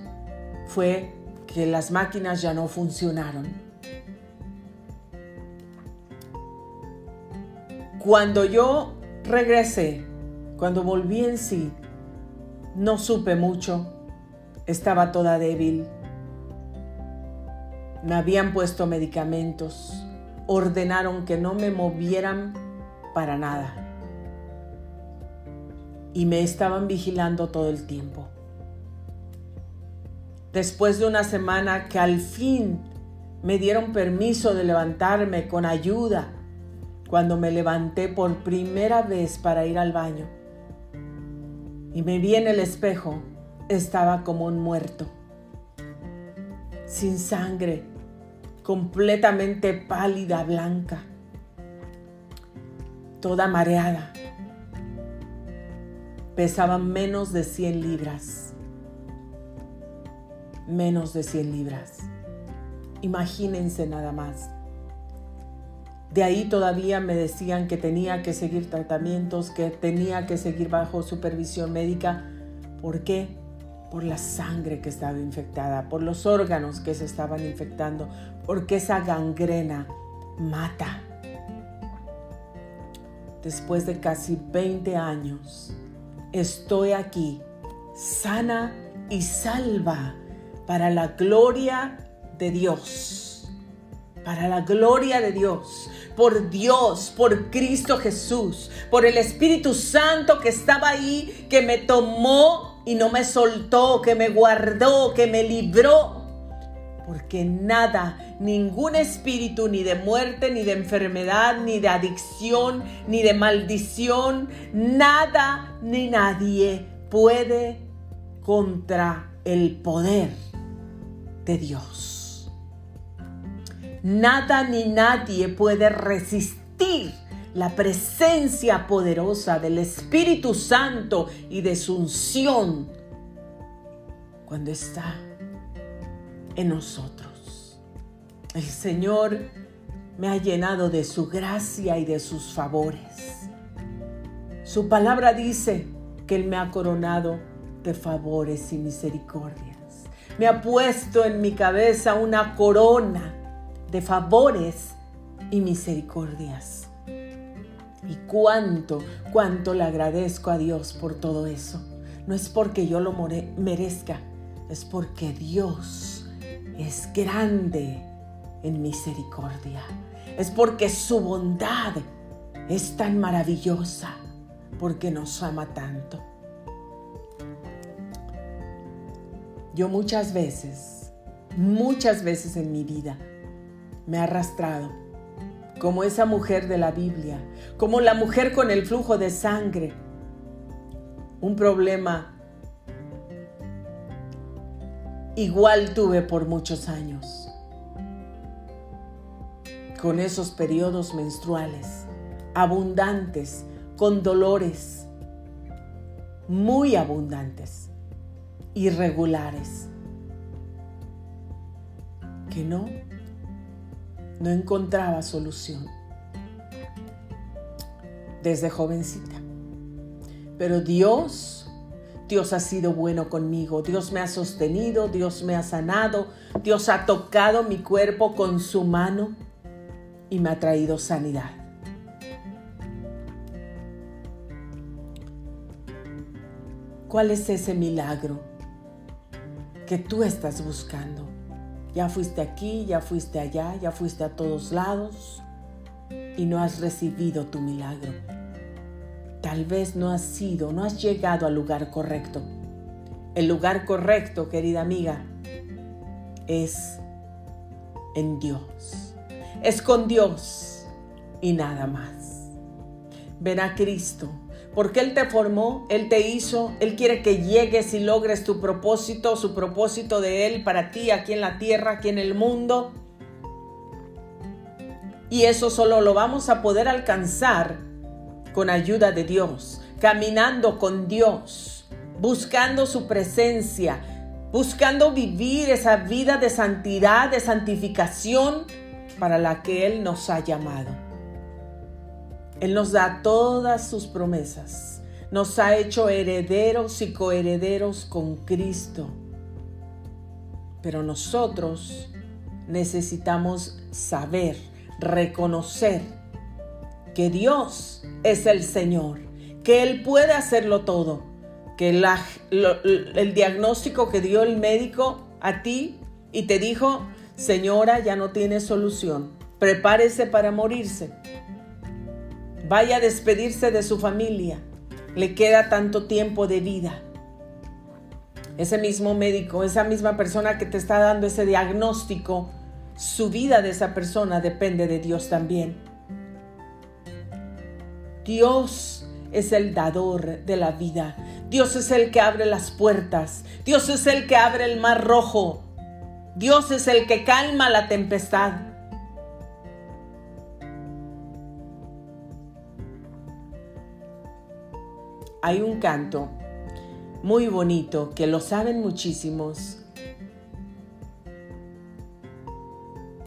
fue que las máquinas ya no funcionaron. Cuando yo regresé, cuando volví en sí, no supe mucho estaba toda débil. Me habían puesto medicamentos. Ordenaron que no me movieran para nada. Y me estaban vigilando todo el tiempo. Después de una semana que al fin me dieron permiso de levantarme con ayuda, cuando me levanté por primera vez para ir al baño y me vi en el espejo, estaba como un muerto, sin sangre, completamente pálida, blanca, toda mareada. Pesaba menos de 100 libras. Menos de 100 libras. Imagínense nada más. De ahí todavía me decían que tenía que seguir tratamientos, que tenía que seguir bajo supervisión médica. ¿Por qué? por la sangre que estaba infectada, por los órganos que se estaban infectando, porque esa gangrena mata. Después de casi 20 años, estoy aquí, sana y salva, para la gloria de Dios. Para la gloria de Dios, por Dios, por Cristo Jesús, por el Espíritu Santo que estaba ahí, que me tomó y no me soltó, que me guardó, que me libró. Porque nada, ningún espíritu, ni de muerte, ni de enfermedad, ni de adicción, ni de maldición, nada ni nadie puede contra el poder de Dios. Nada ni nadie puede resistir la presencia poderosa del Espíritu Santo y de su unción cuando está en nosotros. El Señor me ha llenado de su gracia y de sus favores. Su palabra dice que Él me ha coronado de favores y misericordias. Me ha puesto en mi cabeza una corona de favores y misericordias. Y cuánto, cuánto le agradezco a Dios por todo eso. No es porque yo lo merezca, es porque Dios es grande en misericordia. Es porque su bondad es tan maravillosa, porque nos ama tanto. Yo muchas veces, muchas veces en mi vida me he arrastrado como esa mujer de la Biblia, como la mujer con el flujo de sangre. Un problema igual tuve por muchos años, con esos periodos menstruales abundantes, con dolores muy abundantes, irregulares, que no no encontraba solución desde jovencita. Pero Dios, Dios ha sido bueno conmigo, Dios me ha sostenido, Dios me ha sanado, Dios ha tocado mi cuerpo con su mano y me ha traído sanidad. ¿Cuál es ese milagro porque tú estás buscando. Ya fuiste aquí, ya fuiste allá, ya fuiste a todos lados y no has recibido tu milagro. Tal vez no has sido, no has llegado al lugar correcto. El lugar correcto, querida amiga, es en Dios. Es con Dios y nada más. Ven a Cristo, porque Él te formó, Él te hizo, Él quiere que llegues y logres tu propósito, su propósito de Él para ti aquí en la tierra, aquí en el mundo. Y eso solo lo vamos a poder alcanzar con ayuda de Dios, caminando con Dios, buscando su presencia, buscando vivir esa vida de santidad, de santificación para la que Él nos ha llamado. Él nos da todas sus promesas, nos ha hecho herederos y coherederos con Cristo. Pero nosotros necesitamos saber reconocer que Dios es el Señor, que Él puede hacerlo todo, que el diagnóstico que dio el médico a ti y te dijo, señora, ya no tiene solución, prepárese para morirse, vaya a despedirse de su familia, le queda tanto tiempo de vida. Ese mismo médico, esa misma persona que te está dando ese diagnóstico, su vida de esa persona depende de Dios también. Dios es el dador de la vida. Dios es el que abre las puertas. Dios es el que abre el mar rojo. Dios es el que calma la tempestad. Hay un canto muy bonito que lo saben muchísimos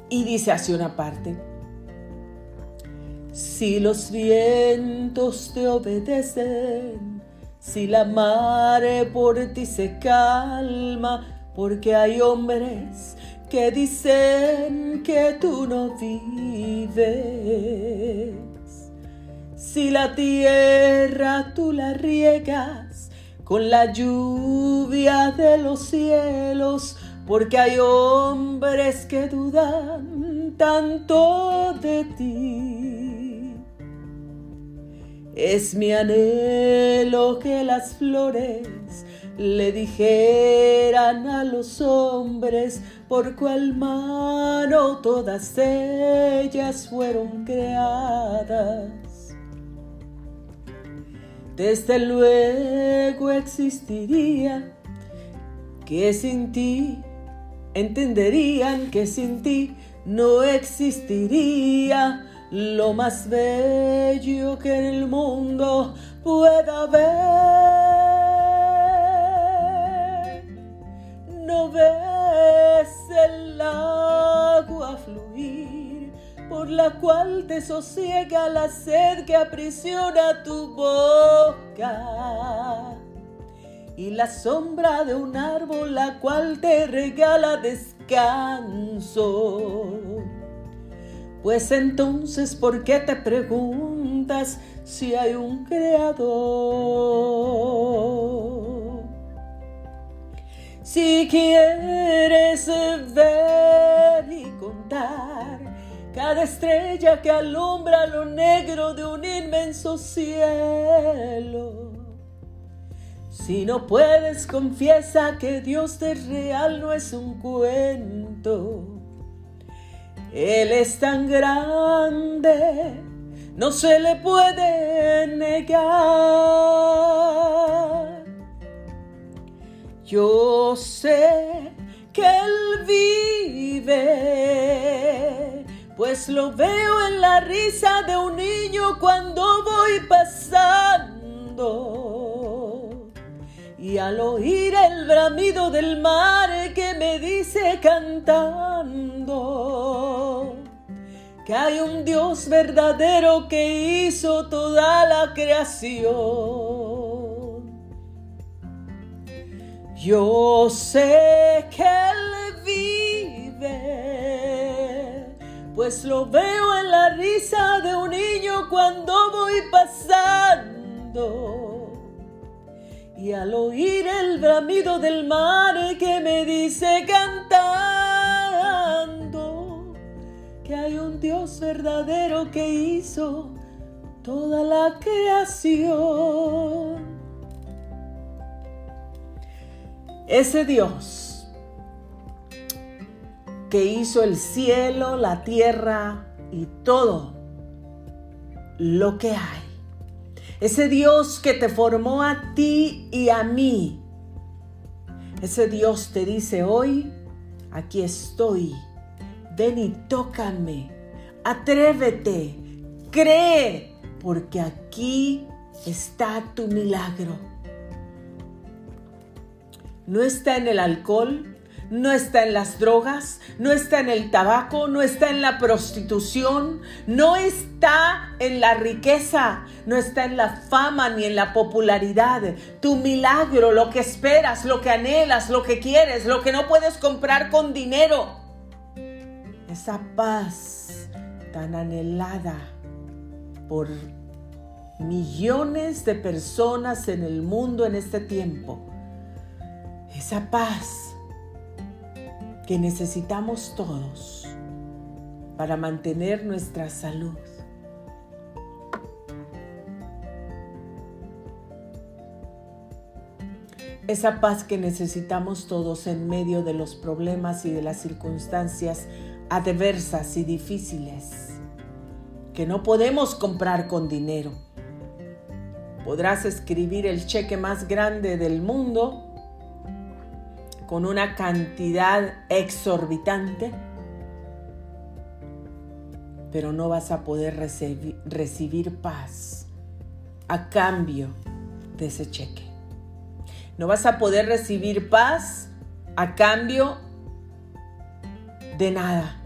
y dice hacia una parte, si los vientos te obedecen, si la mare por ti se calma, porque hay hombres que dicen que tú no vives. Si la tierra tú la riegas con la lluvia de los cielos, porque hay hombres que dudan tanto de ti. Es mi anhelo que las flores le dijeran a los hombres por cuál mano todas ellas fueron creadas. Desde luego existiría que sin ti entenderían que sin ti no existiría lo más bello que en el mundo pueda haber. Ves el agua fluir por la cual te sosiega la sed que aprisiona tu boca y la sombra de un árbol la cual te regala descanso. Pues entonces, ¿por qué te preguntas si hay un creador? Si quieres ver y contar cada estrella que alumbra lo negro de un inmenso cielo, si no puedes, confiesa que Dios es real, no es un cuento. Él es tan grande, no se le puede negar. Yo sé que Él vive, pues lo veo en la risa de un niño cuando voy pasando y al oír el bramido del mar que me dice cantando que hay un Dios verdadero que hizo toda la creación. Yo sé que Él vive, pues lo veo en la risa de un niño cuando voy pasando Y al oír el bramido del mar que me dice cantando que hay un Dios verdadero que hizo toda la creación. Ese Dios que hizo el cielo, la tierra y todo lo que hay. Ese Dios que te formó a ti y a mí. Ese Dios te dice hoy, aquí estoy. Ven y tócame. Atrévete. Cree, porque aquí está tu milagro no está en el alcohol, no está en las drogas, no está en el tabaco, no está en la prostitución, no está en la riqueza, no está en la fama ni en la popularidad. Tu milagro, lo que esperas, lo que anhelas, lo que quieres, lo que no puedes comprar con dinero. Esa paz tan anhelada por millones de personas en el mundo en este tiempo esa paz que necesitamos todos para mantener nuestra salud. Esa paz que necesitamos todos en medio de los problemas y de las circunstancias adversas y difíciles que no podemos comprar con dinero. Podrás escribir el cheque más grande del mundo con una cantidad exorbitante, pero no vas a poder recibir, paz a cambio de ese cheque. No vas a poder recibir paz a cambio de nada.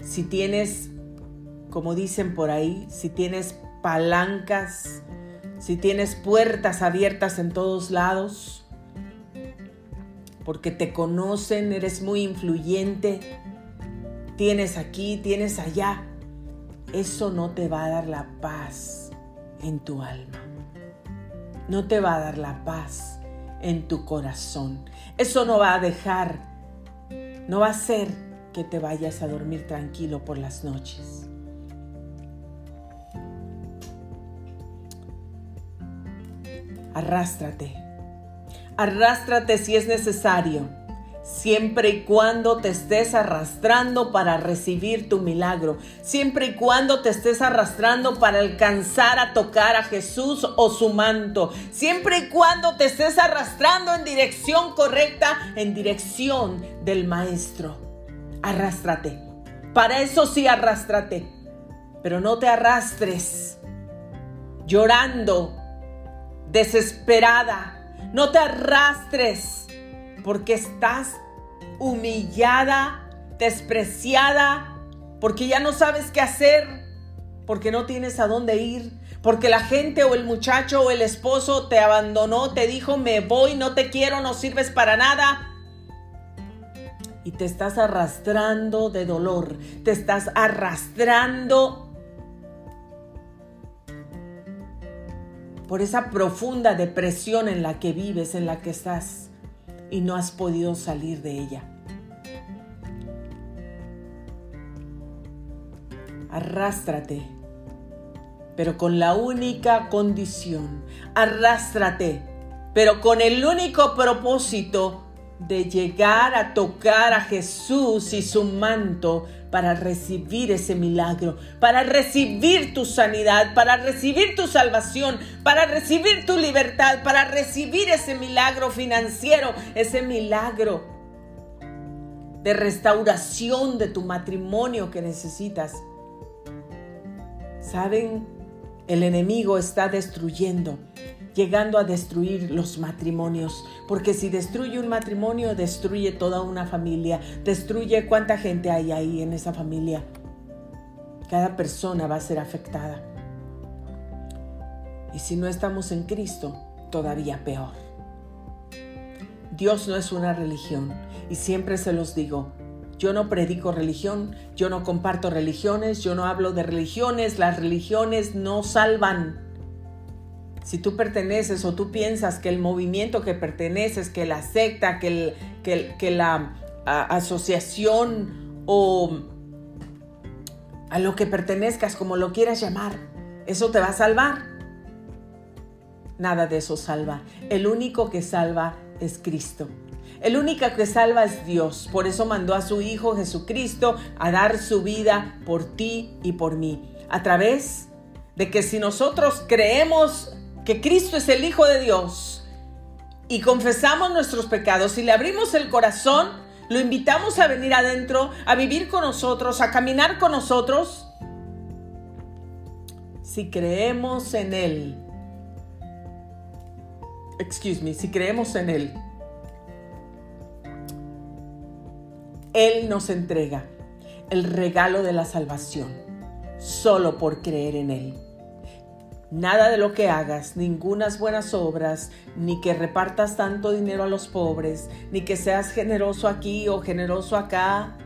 Si tienes, como dicen por ahí, si tienes palancas, si tienes puertas abiertas en todos lados, porque te conocen, eres muy influyente, tienes aquí, tienes allá. Eso no te va a dar la paz en tu alma. No te va a dar la paz en tu corazón. Eso no va a dejar, no va a hacer que te vayas a dormir tranquilo por las noches. Arrástrate Arrástrate si es necesario, siempre y cuando te estés arrastrando para recibir tu milagro, siempre y cuando te estés arrastrando para alcanzar a tocar a Jesús o su manto, siempre y cuando te estés arrastrando en dirección correcta, en dirección del Maestro. Arrástrate. Para eso sí, arrástrate. Pero no te arrastres llorando, desesperada, no te arrastres porque estás humillada, despreciada, porque ya no sabes qué hacer, porque no tienes a dónde ir, porque la gente o el muchacho o el esposo te abandonó, te dijo, me voy, no te quiero, no sirves para nada. Y te estás arrastrando de dolor, te estás arrastrando por esa profunda depresión en la que vives, en la que estás y no has podido salir de ella. Arrástrate, pero con la única condición, arrástrate, pero con el único propósito de llegar a tocar a Jesús y su manto para recibir ese milagro, para recibir tu sanidad, para recibir tu salvación, para recibir tu libertad, para recibir ese milagro financiero, ese milagro de restauración de tu matrimonio que necesitas. ¿Saben? El enemigo está destruyendo llegando a destruir los matrimonios, porque si destruye un matrimonio, destruye toda una familia, destruye cuánta gente hay ahí en esa familia. Cada persona va a ser afectada. Y si no estamos en Cristo, todavía peor. Dios no es una religión y siempre se los digo, yo no predico religión, yo no comparto religiones, yo no hablo de religiones, las religiones no salvan. Si tú perteneces o tú piensas que el movimiento que perteneces, que la secta, que, que, la asociación o a lo que pertenezcas, como lo quieras llamar, eso te va a salvar. Nada de eso salva. El único que salva es Cristo. El único que salva es Dios. Por eso mandó a su Hijo Jesucristo a dar su vida por ti y por mí. A través de que si nosotros creemos que Cristo es el Hijo de Dios y confesamos nuestros pecados y le abrimos el corazón, lo invitamos a venir adentro, a vivir con nosotros, a caminar con nosotros. Si creemos en Él, excuse me, si creemos en Él, Él nos entrega el regalo de la salvación solo por creer en Él. Nada de lo que hagas, ningunas buenas obras, ni que repartas tanto dinero a los pobres, ni que seas generoso aquí o generoso acá,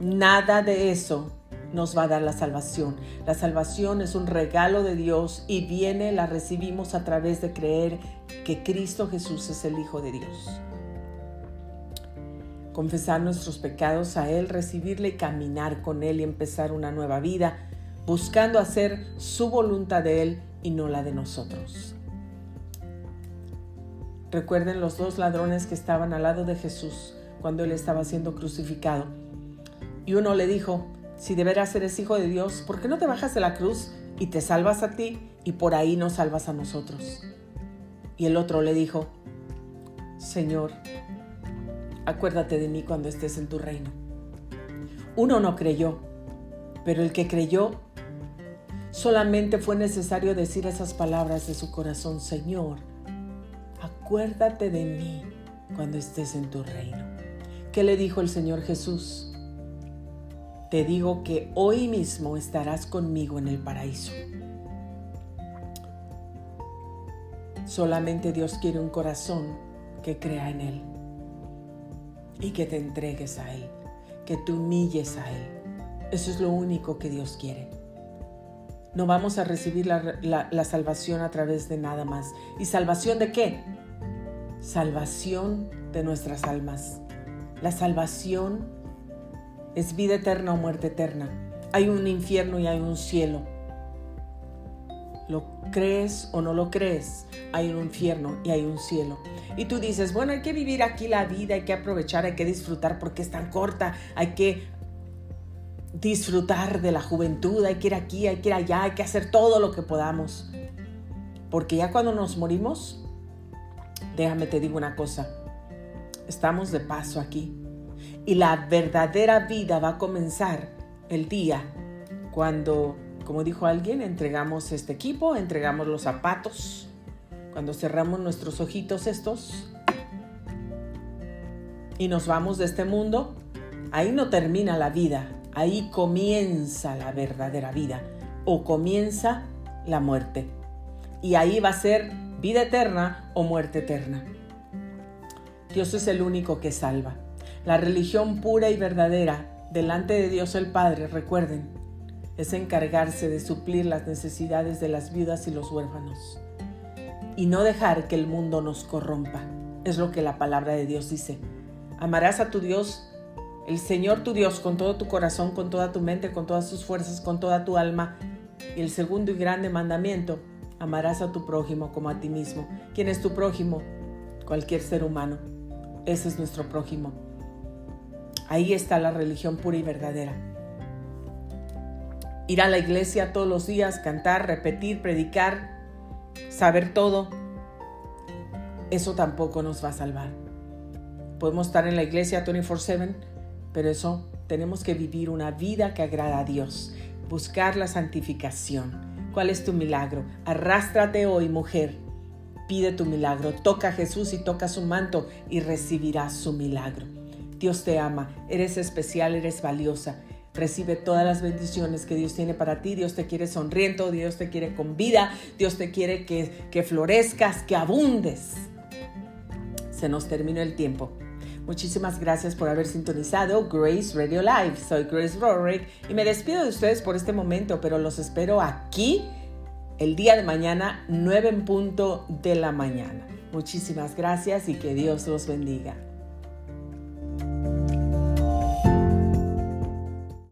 nada de eso nos va a dar la salvación. La salvación es un regalo de Dios y viene, la recibimos a través de creer que Cristo Jesús es el Hijo de Dios. Confesar nuestros pecados a Él, recibirle y caminar con Él y empezar una nueva vida, buscando hacer su voluntad de Él y no la de nosotros. Recuerden los dos ladrones que estaban al lado de Jesús cuando Él estaba siendo crucificado. Y uno le dijo, si de veras eres hijo de Dios, ¿por qué no te bajas de la cruz y te salvas a ti y por ahí nos salvas a nosotros? Y el otro le dijo, Señor, acuérdate de mí cuando estés en tu reino. Uno no creyó, pero el que creyó, solamente fue necesario decir esas palabras de su corazón, Señor, acuérdate de mí cuando estés en tu reino. ¿Qué le dijo el Señor Jesús? Te digo que hoy mismo estarás conmigo en el paraíso. Solamente Dios quiere un corazón que crea en Él y que te entregues a Él, que te humilles a Él. Eso es lo único que Dios quiere. No vamos a recibir la, salvación a través de nada más. ¿Y salvación de qué? Salvación de nuestras almas. La salvación es vida eterna o muerte eterna. Hay un infierno y hay un cielo. ¿Lo crees o no lo crees? Hay un infierno y hay un cielo. Y tú dices, bueno, hay que vivir aquí la vida, hay que aprovechar, hay que disfrutar porque es tan corta, hay que disfrutar de la juventud, hay que ir aquí, hay que ir allá, hay que hacer todo lo que podamos. Porque ya cuando nos morimos, déjame te digo una cosa, estamos de paso aquí. Y la verdadera vida va a comenzar el día cuando como dijo alguien, entregamos este equipo, entregamos los zapatos. Cuando cerramos nuestros ojitos estos y nos vamos de este mundo, ahí no termina la vida, ahí comienza la verdadera vida o comienza la muerte. Y ahí va a ser vida eterna o muerte eterna. Dios es el único que salva. La religión pura y verdadera delante de Dios el Padre, recuerden, es encargarse de suplir las necesidades de las viudas y los huérfanos y no dejar que el mundo nos corrompa. Es lo que la palabra de Dios dice. Amarás a tu Dios, el Señor tu Dios, con todo tu corazón, con toda tu mente, con todas tus fuerzas, con toda tu alma. Y el segundo y grande mandamiento, amarás a tu prójimo como a ti mismo. ¿Quién es tu prójimo? Cualquier ser humano. Ese es nuestro prójimo. Ahí está la religión pura y verdadera ir a la iglesia todos los días, cantar, repetir, predicar, saber todo, eso tampoco nos va a salvar. Podemos estar en la iglesia 24/7, pero eso tenemos que vivir una vida que agrada a Dios, buscar la santificación. ¿Cuál es tu milagro? Arrástrate hoy, mujer. Pide tu milagro, toca a Jesús y toca su manto y recibirás su milagro. Dios te ama, eres especial, eres valiosa Recibe todas las bendiciones que Dios tiene para ti. Dios te quiere sonriendo, Dios te quiere con vida, Dios te quiere que, que florezcas, que abundes. Se nos terminó el tiempo. Muchísimas gracias por haber sintonizado Grace Radio Live. Soy Grace Rorick y me despido de ustedes por este momento, pero los espero aquí el día de mañana, 9 en punto de la mañana. Muchísimas gracias y que Dios los bendiga.